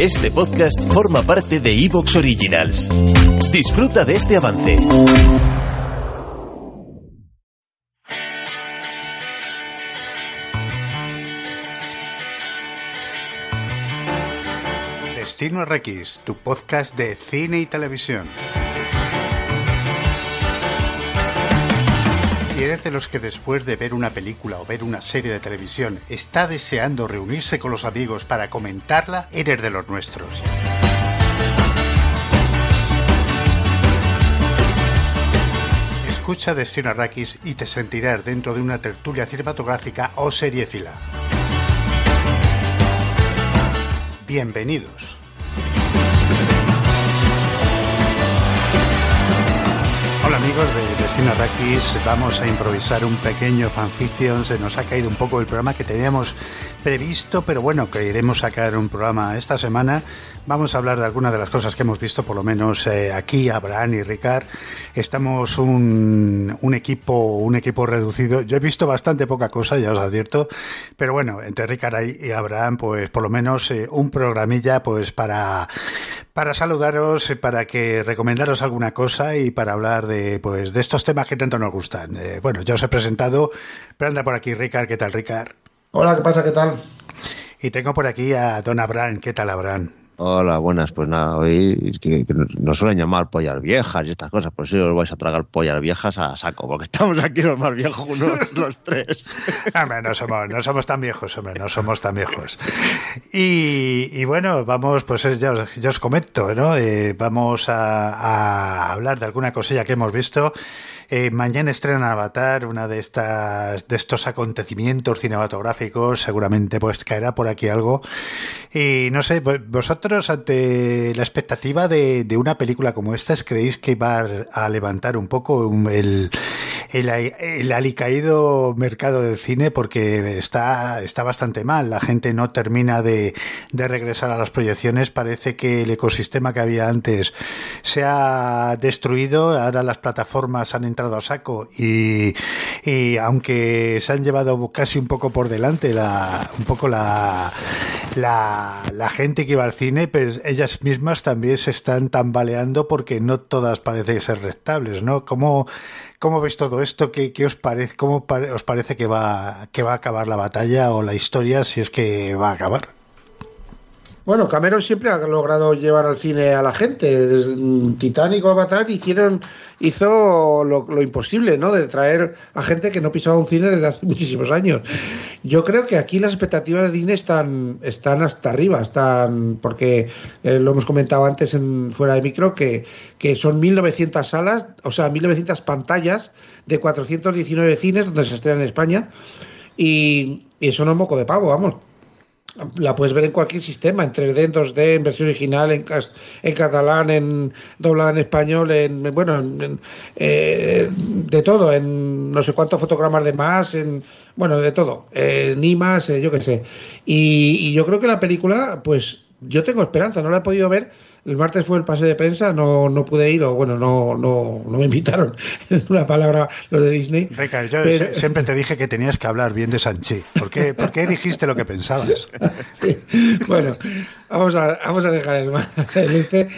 Este podcast forma parte de Evox Originals. Disfruta de este avance. Destino RX, tu podcast de cine y televisión. Si eres de los que después de ver una película o ver una serie de televisión está deseando reunirse con los amigos para comentarla, eres de los nuestros. Escucha Destino Arrakis y te sentirás dentro de una tertulia cinematográfica o seriefila. Bienvenidos. Amigos de Destino Arrakis, vamos a improvisar un pequeño fanfiction, se nos ha caído un poco el programa que teníamos previsto, pero bueno, queremos sacar un programa esta semana. Vamos a hablar de algunas de las cosas que hemos visto, por lo menos eh, aquí, Abraham y Ricard. Estamos un, un, equipo, un equipo reducido. Yo he visto bastante poca cosa, ya os advierto, pero bueno, entre Ricard y Abraham, pues por lo menos eh, un programilla, pues para, para saludaros, para que recomendaros alguna cosa y para hablar de, pues, de estos temas que tanto nos gustan. Eh, bueno, ya os he presentado, pero anda por aquí Ricard, ¿qué tal Ricard? Hola, ¿qué pasa? ¿Qué tal? Y tengo por aquí a Don Abraham, ¿qué tal Abraham? Hola, buenas. Pues nada, hoy que, que nos suelen llamar pollas viejas y estas cosas, por eso os vais a tragar pollas viejas a saco, porque estamos aquí los más viejos unos, los tres. hombre, no somos, no somos tan viejos, hombre, no somos tan viejos. Y, y bueno, vamos, pues ya os, ya os comento, ¿no? Eh, vamos a, a hablar de alguna cosilla que hemos visto. Eh, mañana estrena Avatar, una de estas de estos acontecimientos cinematográficos. Seguramente pues caerá por aquí algo. Y no sé, vosotros ante la expectativa de, de una película como esta, ¿creéis que va a levantar un poco el, el, el alicaído mercado del cine? Porque está, está bastante mal. La gente no termina de, de regresar a las proyecciones. Parece que el ecosistema que había antes se ha destruido. Ahora las plataformas han entrado a saco y, y, aunque se han llevado casi un poco por delante la, un poco la, la, la, gente que iba al cine, pues ellas mismas también se están tambaleando porque no todas parecen ser rentables, ¿no? ¿Cómo, cómo veis todo esto? ¿Qué, qué os parece, cómo os parece que va, que va a acabar la batalla o la historia si es que va a acabar? Bueno, Cameron siempre ha logrado llevar al cine a la gente. Desde Titanic o Avatar hicieron, hizo lo, lo, imposible, ¿no? De traer a gente que no pisaba un cine desde hace muchísimos años. Yo creo que aquí las expectativas de Disney están, están hasta arriba, están, porque eh, lo hemos comentado antes en fuera de micro, que, que son 1.900 salas, o sea, 1.900 pantallas de 419 cines donde se estrena en España. Y, y eso no es moco de pavo, vamos la puedes ver en cualquier sistema, en 3D, en 2D, en versión original, en, en catalán, en doblada en español, en bueno, en, eh, de todo, en no sé cuántos fotogramas de más, en bueno, de todo, en IMAS, eh, yo qué sé. Y, y yo creo que la película, pues yo tengo esperanza, no la he podido ver, el martes fue el pase de prensa, no, no pude ir, o bueno, no, no, no me invitaron. Es una palabra los de Disney. Rica, yo pero... siempre te dije que tenías que hablar bien de Sanchi. ¿Por qué, ¿Por qué dijiste lo que pensabas? Sí. Bueno, vamos a, vamos a dejar el este.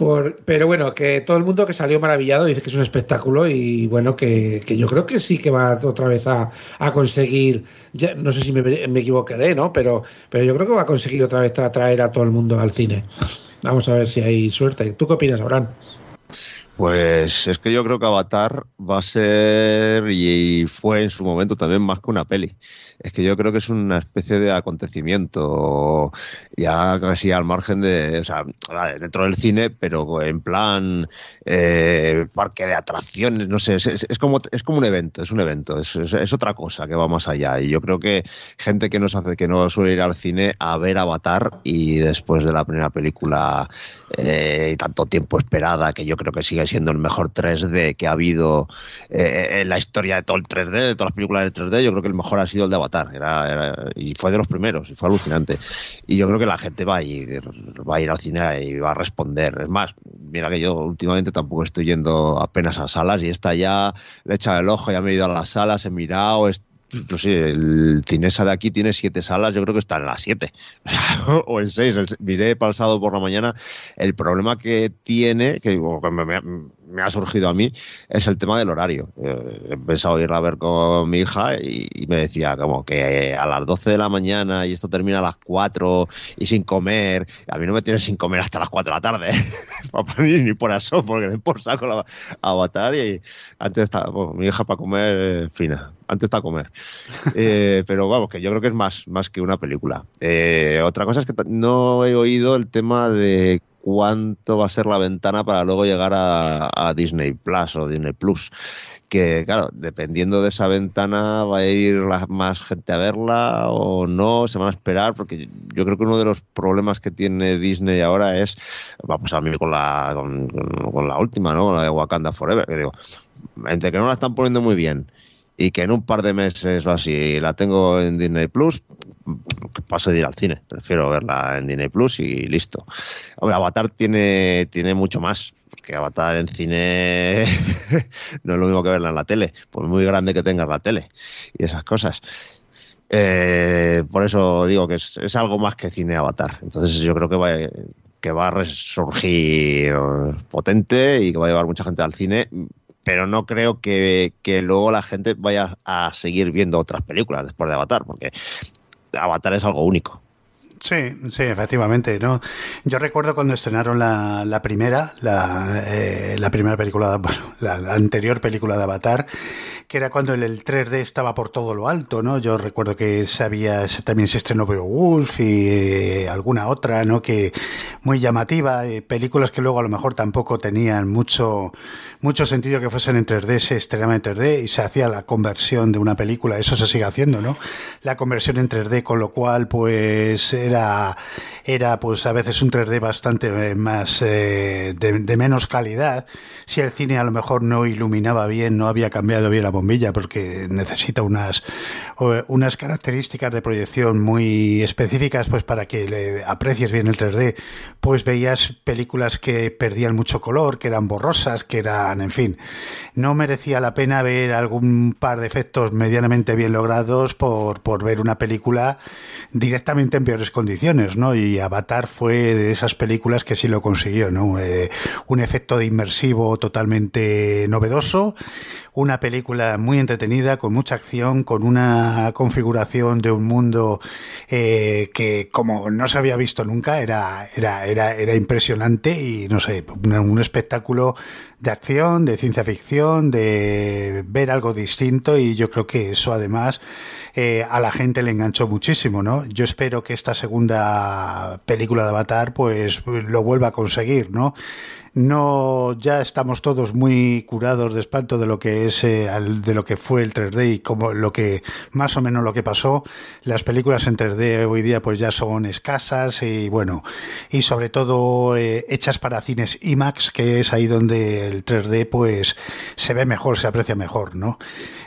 Por, pero bueno, que todo el mundo que salió maravillado dice que es un espectáculo y bueno, que, que yo creo que sí que va otra vez a, a conseguir, no sé si me, me, equivocaré, ¿no? Pero, pero yo creo que va a conseguir otra vez atraer a todo el mundo al cine. Vamos a ver si hay suerte. ¿Tú qué opinas, Abraham? Pues es que yo creo que Avatar va a ser y fue en su momento también más que una peli. Es que yo creo que es una especie de acontecimiento ya casi al margen de, o sea, dentro del cine, pero en plan eh, parque de atracciones, no sé, es, es, como es como un evento, es un evento, es, es, otra cosa que va más allá. Y yo creo que gente que nos hace que no suele ir al cine a ver Avatar y después de la primera película eh, tanto tiempo esperada, que yo creo que sigue siendo el mejor 3D que ha habido eh, en la historia de todo el 3D, de todas las películas de 3D, yo creo que el mejor ha sido el de Avatar. Era, era, y fue de los primeros, y fue alucinante. Y yo creo que la gente va a ir, va a ir al cine y va a responder. Es más, mira que yo últimamente tampoco estoy yendo apenas a salas y esta ya le he echado el ojo, ya me he ido a las salas, he mirado, pues sí, el Cinesa de aquí tiene siete salas, yo creo que está en las siete o en seis. miré pasado por la mañana. El problema que tiene, que me, ha surgido a mí, es el tema del horario. Eh, he pensado ir a ver con mi hija y, me decía como que a las 12 de la mañana y esto termina a las 4 y sin comer. A mí no me tiene sin comer hasta las 4 de la tarde. ni por eso, porque me por saco la avatar y antes está, mi hija para comer fina antes está comer. Eh, pero vamos, que yo creo que es más, más que una película. Eh, otra cosa es que no he oído el tema de cuánto va a ser la ventana para luego llegar a, Disney Plus o Disney Plus. Que claro, dependiendo de esa ventana va a ir más gente a verla o no, se van a esperar, porque yo creo que uno de los problemas que tiene Disney ahora es, vamos a mí con la, con, la última, ¿no? La de Wakanda Forever, que digo, entre que no la están poniendo muy bien y que en un par de meses o así la tengo en Disney Plus, paso de ir al cine. Prefiero verla en Disney Plus y listo. Avatar tiene, tiene mucho más. Porque Avatar en cine no es lo mismo que verla en la tele, por muy grande que tengas la tele y esas cosas. Eh, por eso digo que es, algo más que cine Avatar. Entonces yo creo que va, que va a resurgir potente y que va a llevar mucha gente al cine pero no creo que, luego la gente vaya a seguir viendo otras películas después de Avatar, porque Avatar es algo único. Sí, sí, efectivamente. ¿no? Yo recuerdo cuando estrenaron la, la primera, la, eh, la primera película, la, anterior película de Avatar, que era cuando el, 3D estaba por todo lo alto, ¿no? Yo recuerdo que sabía, también se estrenó Beowulf y eh, alguna otra, ¿no? Que muy llamativa, eh, películas que luego a lo mejor tampoco tenían mucho, mucho sentido que fuesen en 3D, se estrenaban en 3D y se hacía la conversión de una película, eso se sigue haciendo, ¿no? La conversión en 3D, con lo cual, pues era, era pues a veces un 3D bastante eh, más, de, de menos calidad. Si el cine a lo mejor no iluminaba bien, no había cambiado bien la bombilla porque necesita unas, unas características de proyección muy específicas pues para que le aprecies bien el 3D, pues veías películas que perdían mucho color, que eran borrosas, que eran, en fin, no merecía la pena ver algún par de efectos medianamente bien logrados por, por ver una película directamente en peores condiciones, ¿no? Y Avatar fue de esas películas que sí lo consiguió, ¿no? Eh, un efecto de inmersivo totalmente novedoso, una película muy entretenida, con mucha acción, con una configuración de un mundo eh, que como no se había visto nunca, era, era, era, era impresionante y no sé, un, espectáculo de acción, de ciencia ficción, de ver algo distinto y yo creo que eso además eh, a la gente le enganchó muchísimo, ¿no? Yo espero que esta segunda película de Avatar pues lo vuelva a conseguir, ¿no? No ya estamos todos muy curados de espanto de lo que es eh, de lo que fue el 3D y como lo que más o menos lo que pasó. Las películas en 3D hoy día pues ya son escasas y bueno y sobre todo eh, hechas para cines IMAX que es ahí donde el 3D pues se ve mejor se aprecia mejor no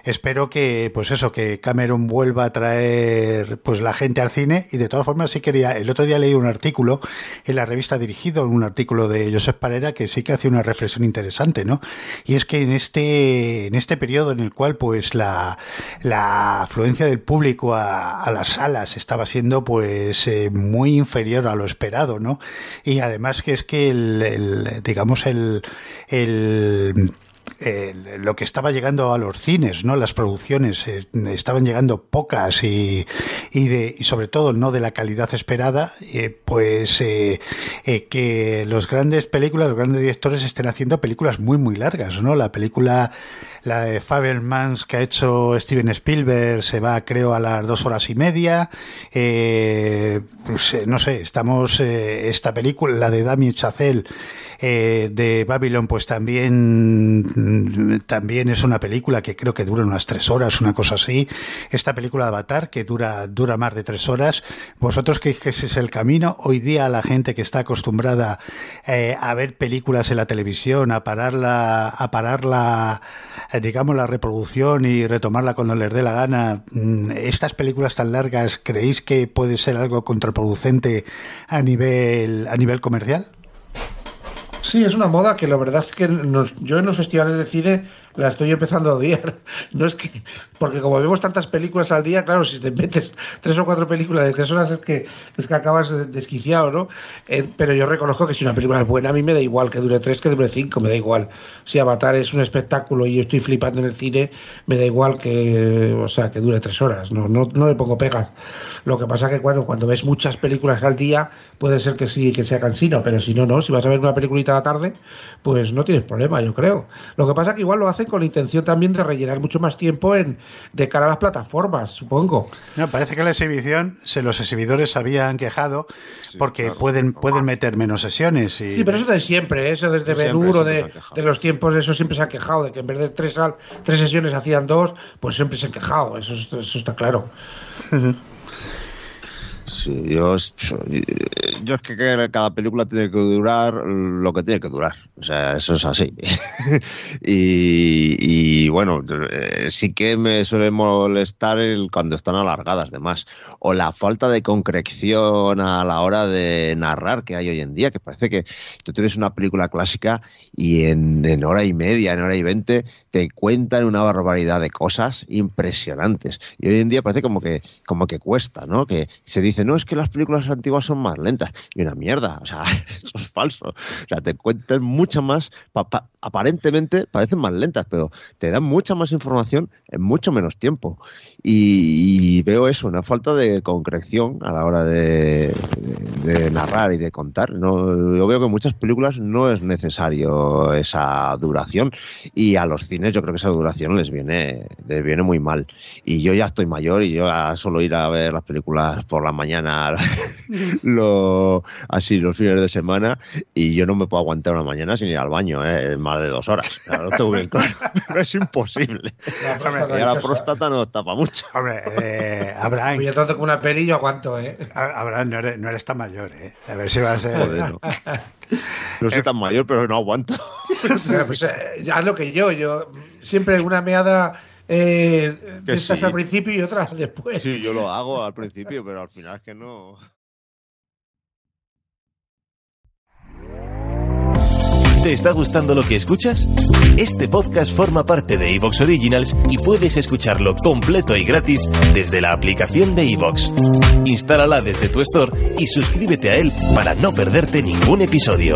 espero que, pues eso, que Cameron vuelva a traer pues la gente al cine y de todas formas sí quería, el otro día leí un artículo en la revista Dirigido, un artículo de Josep Parera que sí que hace una reflexión interesante, ¿no? Y es que en este, en este periodo en el cual pues la, la afluencia del público a, las salas estaba siendo pues eh, muy inferior a lo esperado, ¿no? Y además que es que el, digamos el lo que estaba llegando a los cines, ¿no? Las producciones eh, estaban llegando pocas y, y, de, y sobre todo no de la calidad esperada, eh, pues eh, que los grandes películas, los grandes directores estén haciendo películas muy, muy largas, ¿no? La película, la de Fabermans que ha hecho Steven Spielberg se va, creo, a las dos horas y media. pues, no sé, estamos, esta película, la de Damien Chazelle, eh, de Babylon, pues también, también es una película que creo que dura unas tres horas, una cosa así. Esta película de Avatar, que dura, dura más de tres horas. ¿Vosotros creéis que ese es el camino? Hoy día la gente que está acostumbrada eh, a ver películas en la televisión, a pararla, a pararla, eh, digamos, la reproducción y retomarla cuando les dé la gana, mm, estas películas tan largas, ¿creéis que puede ser algo contraproducente a nivel, a nivel comercial? Sí, es una moda que la verdad es que yo en los festivales de cine la estoy empezando a odiar. No es que, porque como vemos tantas películas al día, claro, si te metes tres o cuatro películas de tres horas es que, es que acabas desquiciado, ¿no? Eh, pero yo reconozco que si una película es buena, a mí me da igual que dure tres, que dure cinco, me da igual. Si Avatar es un espectáculo y yo estoy flipando en el cine, me da igual que, o sea, que dure tres horas, no, no, no le pongo pegas. Lo que pasa que, bueno, cuando ves muchas películas al día, puede ser que sí, que sea cansino, pero si no, no, si vas a ver una peliculita a la tarde, pues no tienes problema, yo creo. Lo que pasa es que igual lo hacen con la intención también de rellenar mucho más tiempo en de cara a las plataformas, supongo. No, parece que la exhibición, se, los exhibidores se habían quejado porque pueden, pueden meter menos sesiones. Y... Sí, pero eso de siempre, ¿eh? eso desde Benuro, de, de, los tiempos, de eso siempre se han quejado, de que en vez de tres, tres sesiones hacían dos, pues siempre se han quejado, eso, eso está claro. Sí, yo, yo es que cada película tiene que durar lo que tiene que durar. O sea, eso es así. y, bueno, eh, sí que me suele molestar el, cuando están alargadas, demás. O la falta de concreción a la hora de narrar que hay hoy en día, que parece que tú tienes una película clásica y en, en hora y media, en hora y veinte, te cuentan una barbaridad de cosas impresionantes. Y hoy en día parece como que, como que cuesta, ¿no? Que se dice no, es que las películas antiguas son más lentas. Y una mierda, o sea, eso es falso. O sea, te cuentan mucha más, aparentemente parecen más lentas, pero te dan mucha más información en mucho menos tiempo. Y, veo eso, una falta de concreción a la hora de, narrar y de contar. No, yo veo que en muchas películas no es necesario esa duración y a los cines yo creo que esa duración les viene, les viene muy mal. Y yo ya estoy mayor y yo ya solo ir a ver las películas por la mañana lo, así los fines de semana y yo no me puedo aguantar una mañana sin ir al baño, ¿eh? más de dos horas. Pero es imposible. La, y la próstata no tapa mucho. Hombre, eh, Abraham. Yo tanto con una peli yo aguanto, ¿eh? Abraham, no eres, no eres tan mayor, ¿eh? A ver si va a ser. no. soy tan mayor, pero no aguanto. pues, eh, haz lo que yo. Yo siempre una meada eh, estás al principio y otras después. Sí, yo lo hago al principio, pero al final es que no. ¿Te está gustando lo que escuchas? Este podcast forma parte de Evox Originals y puedes escucharlo completo y gratis desde la aplicación de Evox. Instálala desde tu store y suscríbete a él para no perderte ningún episodio.